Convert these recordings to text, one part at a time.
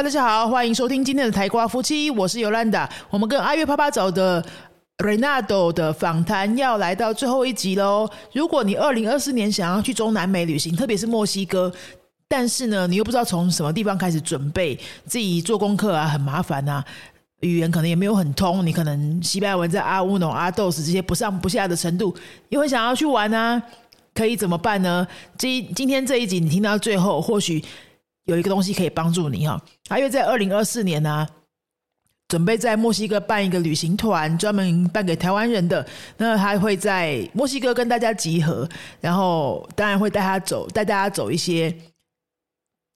大家好，欢迎收听今天的台瓜夫妻，我是尤兰达。我们跟阿月啪啪走的 Renato 的访谈要来到最后一集喽。如果你二零二四年想要去中南美旅行，特别是墨西哥，但是呢，你又不知道从什么地方开始准备，自己做功课啊，很麻烦啊，语言可能也没有很通，你可能西班牙文在阿乌诺、阿豆斯这些不上不下的程度，你会想要去玩啊，可以怎么办呢？今今天这一集你听到最后，或许。有一个东西可以帮助你哈，因为在二零二四年呢，准备在墨西哥办一个旅行团，专门办给台湾人的。那他会在墨西哥跟大家集合，然后当然会带他走，带大家走一些。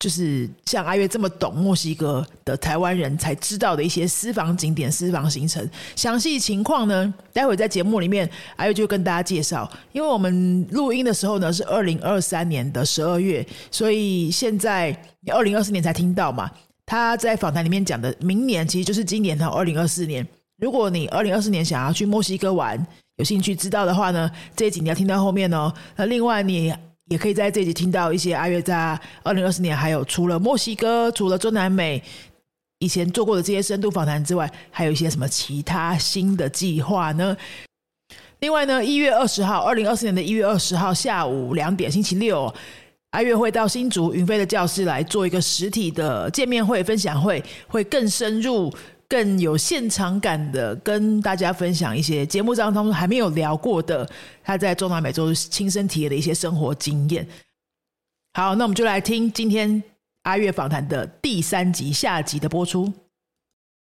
就是像阿月这么懂墨西哥的台湾人才知道的一些私房景点、私房行程，详细情况呢，待会在节目里面阿月就跟大家介绍。因为我们录音的时候呢是二零二三年的十二月，所以现在二零二四年才听到嘛。他在访谈里面讲的，明年其实就是今年的二零二四年。如果你二零二四年想要去墨西哥玩，有兴趣知道的话呢，这一集你要听到后面哦。那另外你。也可以在这集听到一些阿月在二零二四年还有除了墨西哥、除了中南美以前做过的这些深度访谈之外，还有一些什么其他新的计划呢？另外呢，一月二十号，二零二四年的一月二十号下午两点，星期六，阿月会到新竹云飞的教室来做一个实体的见面会、分享会，会更深入。更有现场感的跟大家分享一些节目当中还没有聊过的他在中南美洲亲身体验的一些生活经验。好，那我们就来听今天阿月访谈的第三集下集的播出。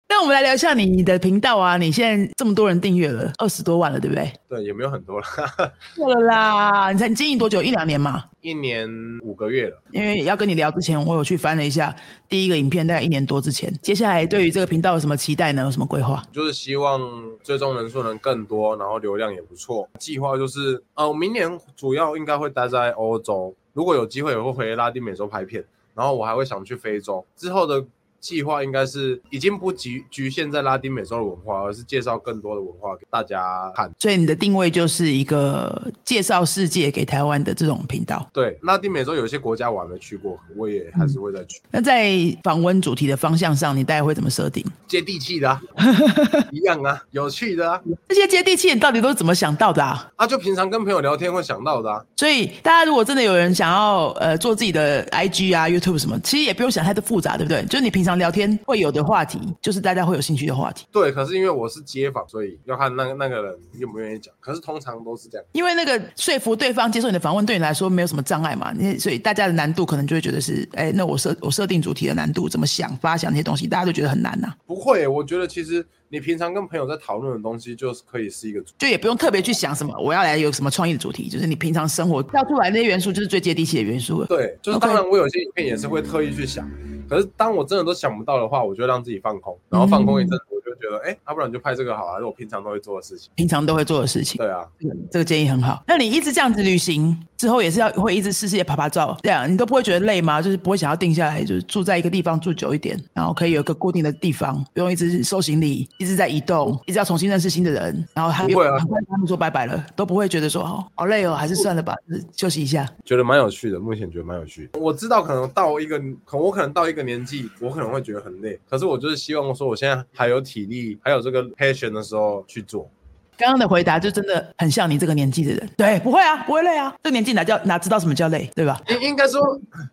那我们来聊一下你的频道啊！你现在这么多人订阅了，二十多万了，对不对？对，也没有很多了，错了啦！你才经营多久？一两年嘛？一年五个月了。因为要跟你聊之前，我有去翻了一下第一个影片，大概一年多之前。接下来对于这个频道有什么期待呢？有什么规划？就是希望最终人数能更多，然后流量也不错。计划就是，呃，明年主要应该会待在欧洲，如果有机会也会回拉丁美洲拍片，然后我还会想去非洲之后的。计划应该是已经不局局限在拉丁美洲的文化，而是介绍更多的文化给大家看。所以你的定位就是一个介绍世界给台湾的这种频道。对，拉丁美洲有些国家我还没去过，我也还是会再去。那在访问主题的方向上，你大概会怎么设定？接地气的，一样啊，有趣的啊。这些接地气，你到底都是怎么想到的啊？啊，就平常跟朋友聊天会想到的啊。所以大家如果真的有人想要呃做自己的 IG 啊、YouTube 什么，其实也不用想太多复杂，对不对？就是你平常。聊天会有的话题，就是大家会有兴趣的话题。对，可是因为我是街访，所以要看那个那个人愿不愿意讲。可是通常都是这样，因为那个说服对方接受你的访问，对你来说没有什么障碍嘛。你所以大家的难度可能就会觉得是，哎，那我设我设定主题的难度，怎么想发想那些东西，大家都觉得很难呐。不会，我觉得其实。你平常跟朋友在讨论的东西，就是可以是一个，就也不用特别去想什么，我要来有什么创意的主题，就是你平常生活跳出来那些元素，就是最接地气的元素了。对，就是当然我有些影片也是会特意去想，可是当我真的都想不到的话，我就让自己放空，然后放空一阵。我就觉得哎，要不然你就拍这个好啊，是我平常都会做的事情。平常都会做的事情。对啊，这个建议很好。那你一直这样子旅行之后，也是要会一直试试也拍拍照，这样你都不会觉得累吗？就是不会想要定下来，就是住在一个地方住久一点，然后可以有一个固定的地方，不用一直收行李，一直在移动，一直要重新认识新的人，然后还不会啊，很快他们说拜拜了，都不会觉得说哦好累哦，还是算了吧，休息一下。觉得蛮有趣的，目前觉得蛮有趣。我知道可能到一个，可我可能到一个年纪，我可能会觉得很累，可是我就是希望说，我现在还有体力，还有这个。passion 的时候去做。刚刚的回答就真的很像你这个年纪的人，对，不会啊，不会累啊，这年纪哪叫哪知道什么叫累，对吧？应应该说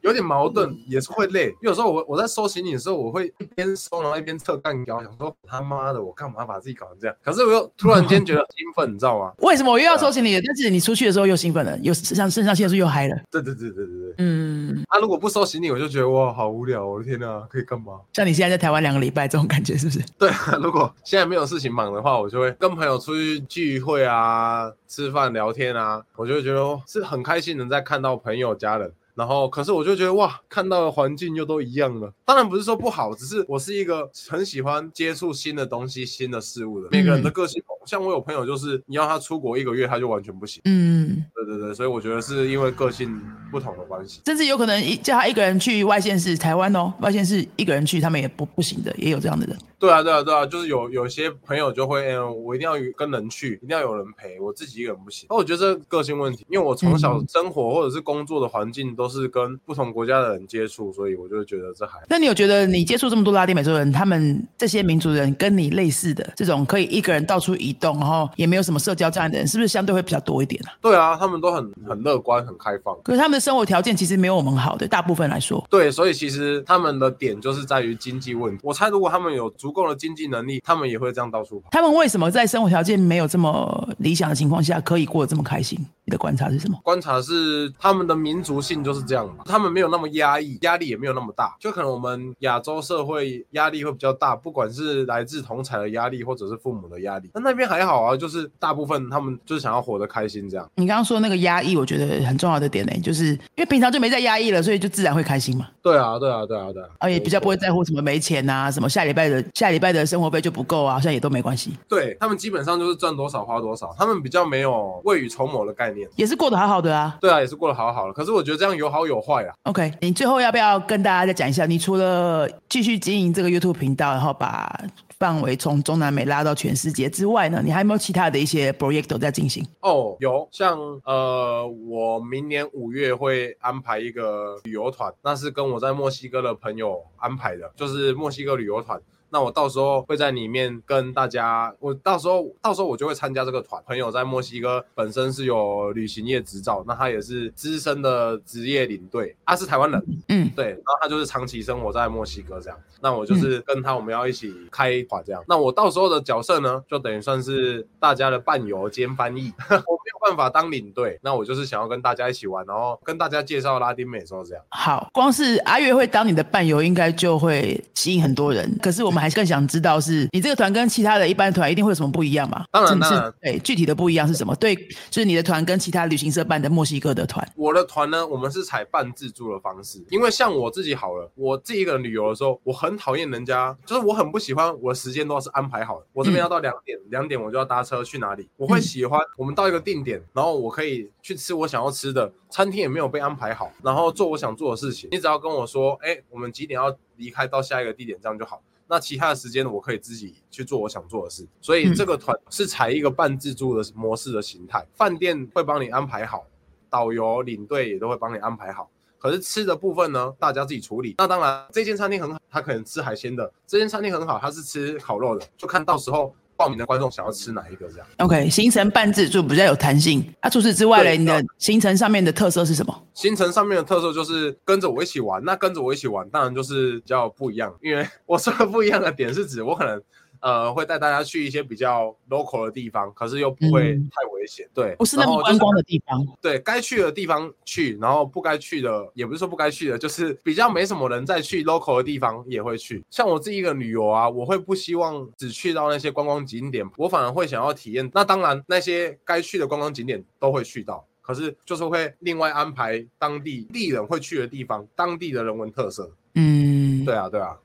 有点矛盾，也是会累。有时候我我在收行李的时候，我会一边收然后一边测干胶，想说他妈的我干嘛把自己搞成这样？可是我又突然间觉得兴奋，你知道吗？为什么我又要收行李？但是你出去的时候又兴奋了，又像肾上腺素又嗨了。对对对对对对，嗯。啊，如果不收行李，我就觉得哇好无聊，我的天哪，可以干嘛？像你现在在台湾两个礼拜这种感觉是不是？对，如果现在没有事情忙的话，我就会跟朋友出去聚会啊。啊，吃饭聊天啊，我就会觉得是很开心能在看到朋友家人。然后，可是我就觉得哇，看到的环境又都一样了。当然不是说不好，只是我是一个很喜欢接触新的东西、新的事物的。每个人的个性，像我有朋友就是，你要他出国一个月，他就完全不行。嗯，对对对，所以我觉得是因为个性不同的关系。甚至有可能一叫他一个人去外县市，台湾哦，外县市一个人去，他们也不不行的，也有这样的人。对啊，对啊，对啊，就是有有些朋友就会，嗯，我一定要跟人去，一定要有人陪，我自己一个人不行。那我觉得这个性问题，因为我从小嗯生活或者是工作的环境都是跟不同国家的人接触，所以我就觉得这还那你有觉得你接触这么多拉丁美洲人，他们这些民族人跟你类似的这种可以一个人到处移动，然后也没有什么社交障碍的人，是不是相对会比较多一点啊？对啊，他们都很很乐观，很开放。可是他们的生活条件其实没有我们好的，大部分来说。对，所以其实他们的点就是在于经济问题。我猜，如果他们有足够的经济能力，他们也会这样到处跑。他们为什么在生活条件没有这么理想的情况下，可以过得这么开心？你的观察是什么？观察是他们的民族性就是这样嘛，他们没有那么压抑，压力也没有那么大。就可能我们亚洲社会压力会比较大，不管是来自同才的压力，或者是父母的压力。那那边还好啊，就是大部分他们就是想要活得开心这样。你刚刚说那个压抑，我觉得很重要的点呢、就是因为平常就没在压抑了，所以就自然会开心嘛，对啊，对啊，对啊，对啊，而也比较不会在乎什么没钱啊，什么下礼拜的下礼拜的生活费就不够啊，好像也都没关系，对他们基本上就是赚多少花多少，他们比较没有未雨绸缪的概念。也是过得好好的啊。对啊，也是过得好好的。可是我觉得这样有好有坏啊。OK，你最后要不要跟大家再讲一下？你除了继续经营这个 YouTube 频道，然后把范围从中南美拉到全世界之外呢，你还有没有其他的一些 project 在进行？哦，有像呃，我明年五月会安排一个旅游团，那是跟我在墨西哥的朋友安排的，就是墨西哥旅游团。那我到时候会在里面跟大家，我到时候到时候我就会参加这个团。朋友在墨西哥本身是有旅行业执照，那他也是资深的职业领队，他是台湾人，嗯，对，然后他就是长期生活在墨西哥这样。那我就是跟他，我们要一起开团这样。那我到时候的角色呢，就等于算是大家的伴游兼翻译。我办法当领队，那我就是想要跟大家一起玩，然后跟大家介绍拉丁美洲这样。好，光是阿月会当你的伴游，应该就会吸引很多人。可是我们还是更想知道是，你这个团跟其他的一般团一定会有什么不一样嘛？当然是当然对，具体的不一样是什么？对，就是你的团跟其他旅行社办的墨西哥的团，我的团呢，我们是采半自助的方式，因为像我自己好了，我自己一个人旅游的时候，我很讨厌人家，就是我很不喜欢我的时间都是安排好的。我这边要到两点，两、点我就要搭车去哪里？我会喜欢我们到一个定点，然后我可以去吃我想要吃的，餐厅也没有被安排好，然后做我想做的事情。你只要跟我说，哎，我们几点要离开到下一个地点，这样就好。那其他的时间我可以自己去做我想做的事，所以这个团是采一个半自助的模式的形态，饭店会帮你安排好，导游、领队也都会帮你安排好。可是吃的部分呢，大家自己处理。那当然，这间餐厅很好，他可能吃海鲜的；这间餐厅很好，他是吃烤肉的，就看到时候报名的观众想要吃哪一个这样。OK，行程半自助比较有弹性。啊，除此之外嘞，你的行程上面的特色是什么？行程上面的特色就是跟着我一起玩，那跟着我一起玩，当然就是比较不一样。因为 我说的不一样的点是指我可能呃会带大家去一些比较 local 的地方，可是又不会嗯太危险，对，不是那么观光的地方。对该去的地方去，然后不该去的也不是说不该去的，就是比较没什么人再去 local 的地方也会去。像我自己一个旅游啊，我会不希望只去到那些观光景点，我反而会想要体验。那当然，那些该去的观光景点都会去到。可是就是会另外安排当地地人会去的地方，当地的人文特色。嗯，对啊，对啊，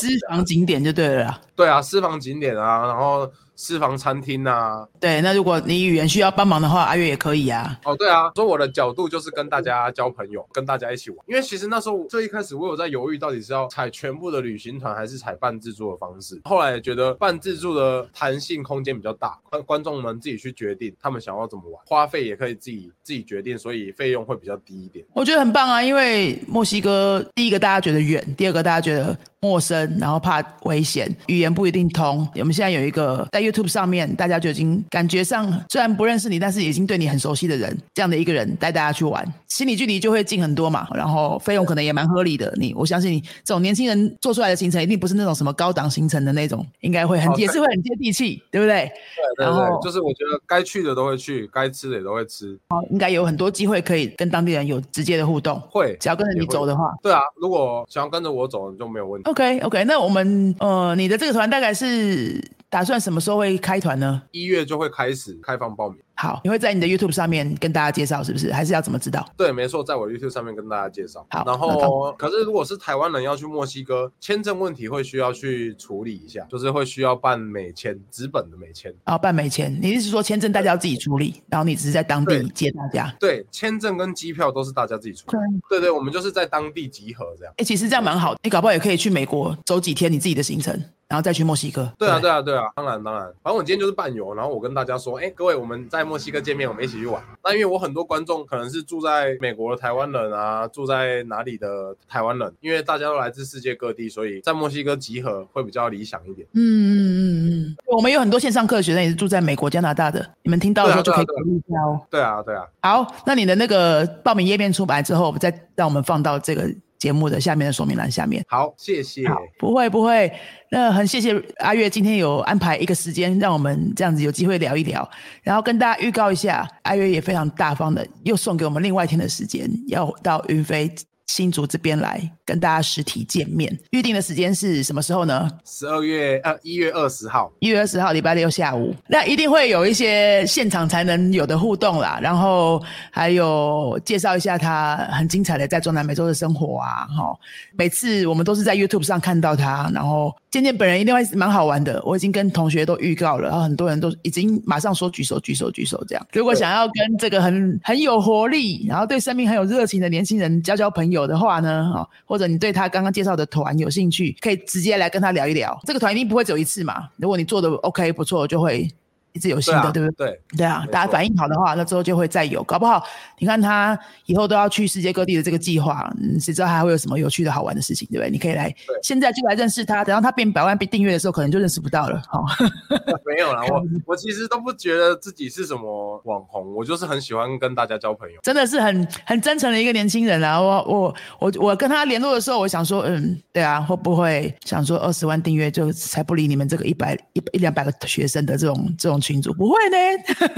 私房景点就对了啦。对啊，私房景点啊，然后私房餐厅啊，对，那如果你语言需要帮忙的话，阿月也可以啊。哦，对啊，所以我的角度就是跟大家交朋友，跟大家一起玩。因为其实那时候最一开始我有在犹豫，到底是要采全部的旅行团，还是采半自助的方式。后来觉得半自助的弹性空间比较大，观观众们自己去决定他们想要怎么玩，花费也可以自己自己决定，所以费用会比较低一点。我觉得很棒啊，因为墨西哥第一个大家觉得远，第二个大家觉得陌生，然后怕危险，语言不一定通。我们现在有一个在 YouTube 上面，大家就已经感觉上虽然不认识你，但是已经对你很熟悉的人，这样的一个人带大家去玩，心理距离就会近很多嘛。然后费用可能也蛮合理的。你我相信你这种年轻人做出来的行程，一定不是那种什么高档行程的那种，应该会很、哦也是会很接地气，对不对？对对对，就是我觉得该去的都会去，该吃的也都会吃，应该有很多机会可以跟当地人有直接的互动，会只要跟着你走的话。对啊，如果想要跟着我走就没有问题。OK OK，那我们呃，你的这个团大概是打算什么时候会开团呢？一月就会开始开放报名。好，你会在你的 YouTube 上面跟大家介绍，是不是？还是要怎么知道？对，没错，在我 YouTube 上面跟大家介绍。好然后可是如果是台湾人要去墨西哥，签证问题会需要去处理一下，就是会需要办美签，纸本的美签。哦办美签，你是说签证大家要自己处理，然后你只是在当地接大家？对，签证跟机票都是大家自己处理。对对，我们就是在当地集合这样。哎、其实这样蛮好的，你搞不好也可以去美国走几天你自己的行程，然后再去墨西哥。对啊，对啊，对啊，当然当然，反正我今天就是伴游，然后我跟大家说，哎，各位，我们在墨西哥见面，我们一起去玩。那因为我很多观众可能是住在美国的台湾人啊，住在哪里的台湾人，因为大家都来自世界各地，所以在墨西哥集合会比较理想一点。嗯嗯嗯嗯，我们有很多线上课的学生也是住在美国、加拿大的，你们听到的时候就可以考虑一下哦。对啊，对啊，好，那你的那个报名页面出来之后，我们再让我们放到这个节目的下面的说明栏下面。好，谢谢。好，不会不会，那很谢谢阿月今天有安排一个时间，让我们这样子有机会聊一聊，然后跟大家预告一下，阿月也非常大方的又送给我们另外一天的时间，要到云飞新竹这边来跟大家实体见面。预定的时间是什么时候呢？十二月呃一月二十号，一月二十号礼拜六下午，那一定会有一些现场才能有的互动啦，然后还有介绍一下他很精彩的在中南美洲的生活啊，哈，每次我们都是在 YouTube 上看到他，然后见见本人一定会蛮好玩的。我已经跟同学都预告了，然后很多人都已经马上说举手举手举手这样。如果想要跟这个很很有活力，然后对生命很有热情的年轻人交交朋友我的话呢，哈，或者你对他刚刚介绍的团有兴趣，可以直接来跟他聊一聊。这个团一定不会只有一次嘛，如果你做的 OK 不错，就会一直有新的，对不对？对，对啊，大家反应好的话，那之后就会再有，搞不好你看他以后都要去世界各地的这个计划，嗯，谁知道还会有什么有趣的好玩的事情，对不对？你可以来现在就来认识他，等到他变百万订阅的时候，可能就认识不到了。哦，没有啦，我我其实都不觉得自己是什么网红，我就是很喜欢跟大家交朋友。真的是很很真诚的一个年轻人啊！我我我我跟他联络的时候，我想说，嗯，对啊，会不会想说二十万订阅就才不理你们这个一百一一两百个学生的这种这种群主？不会呢，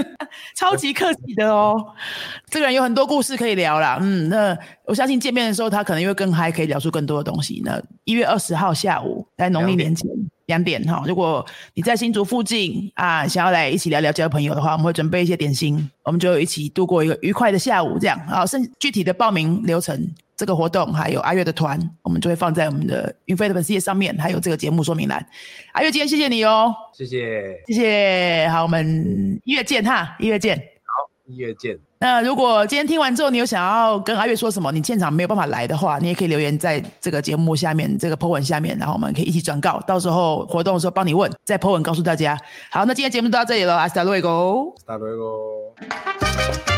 超级客气的哦。这个人有很多故事可以聊啦，嗯，那我相信见面的时候他可能因为更嗨，可以聊出更多的东西。那一月二十号下午，在农历年前。两点哈，如果你在新竹附近啊，想要来一起聊聊交朋友的话，我们会准备一些点心，我们就一起度过一个愉快的下午，这样啊。剩具体的报名流程、这个活动还有阿月的团，我们就会放在我们的云飞的粉丝页上面，还有这个节目说明栏。阿月，今天谢谢你哦，谢谢，谢谢。好，我们一月见哈，一月见。一月见。那如果今天听完之后，你有想要跟阿月说什么，你现场没有办法来的话，你也可以留言在这个节目下面这个 po 文下面，然后我们可以一起转告，到时候活动的时候帮你问，再 po 文告诉大家。好，那今天节目就到这里了，阿斯达瑞狗。Hasta luego。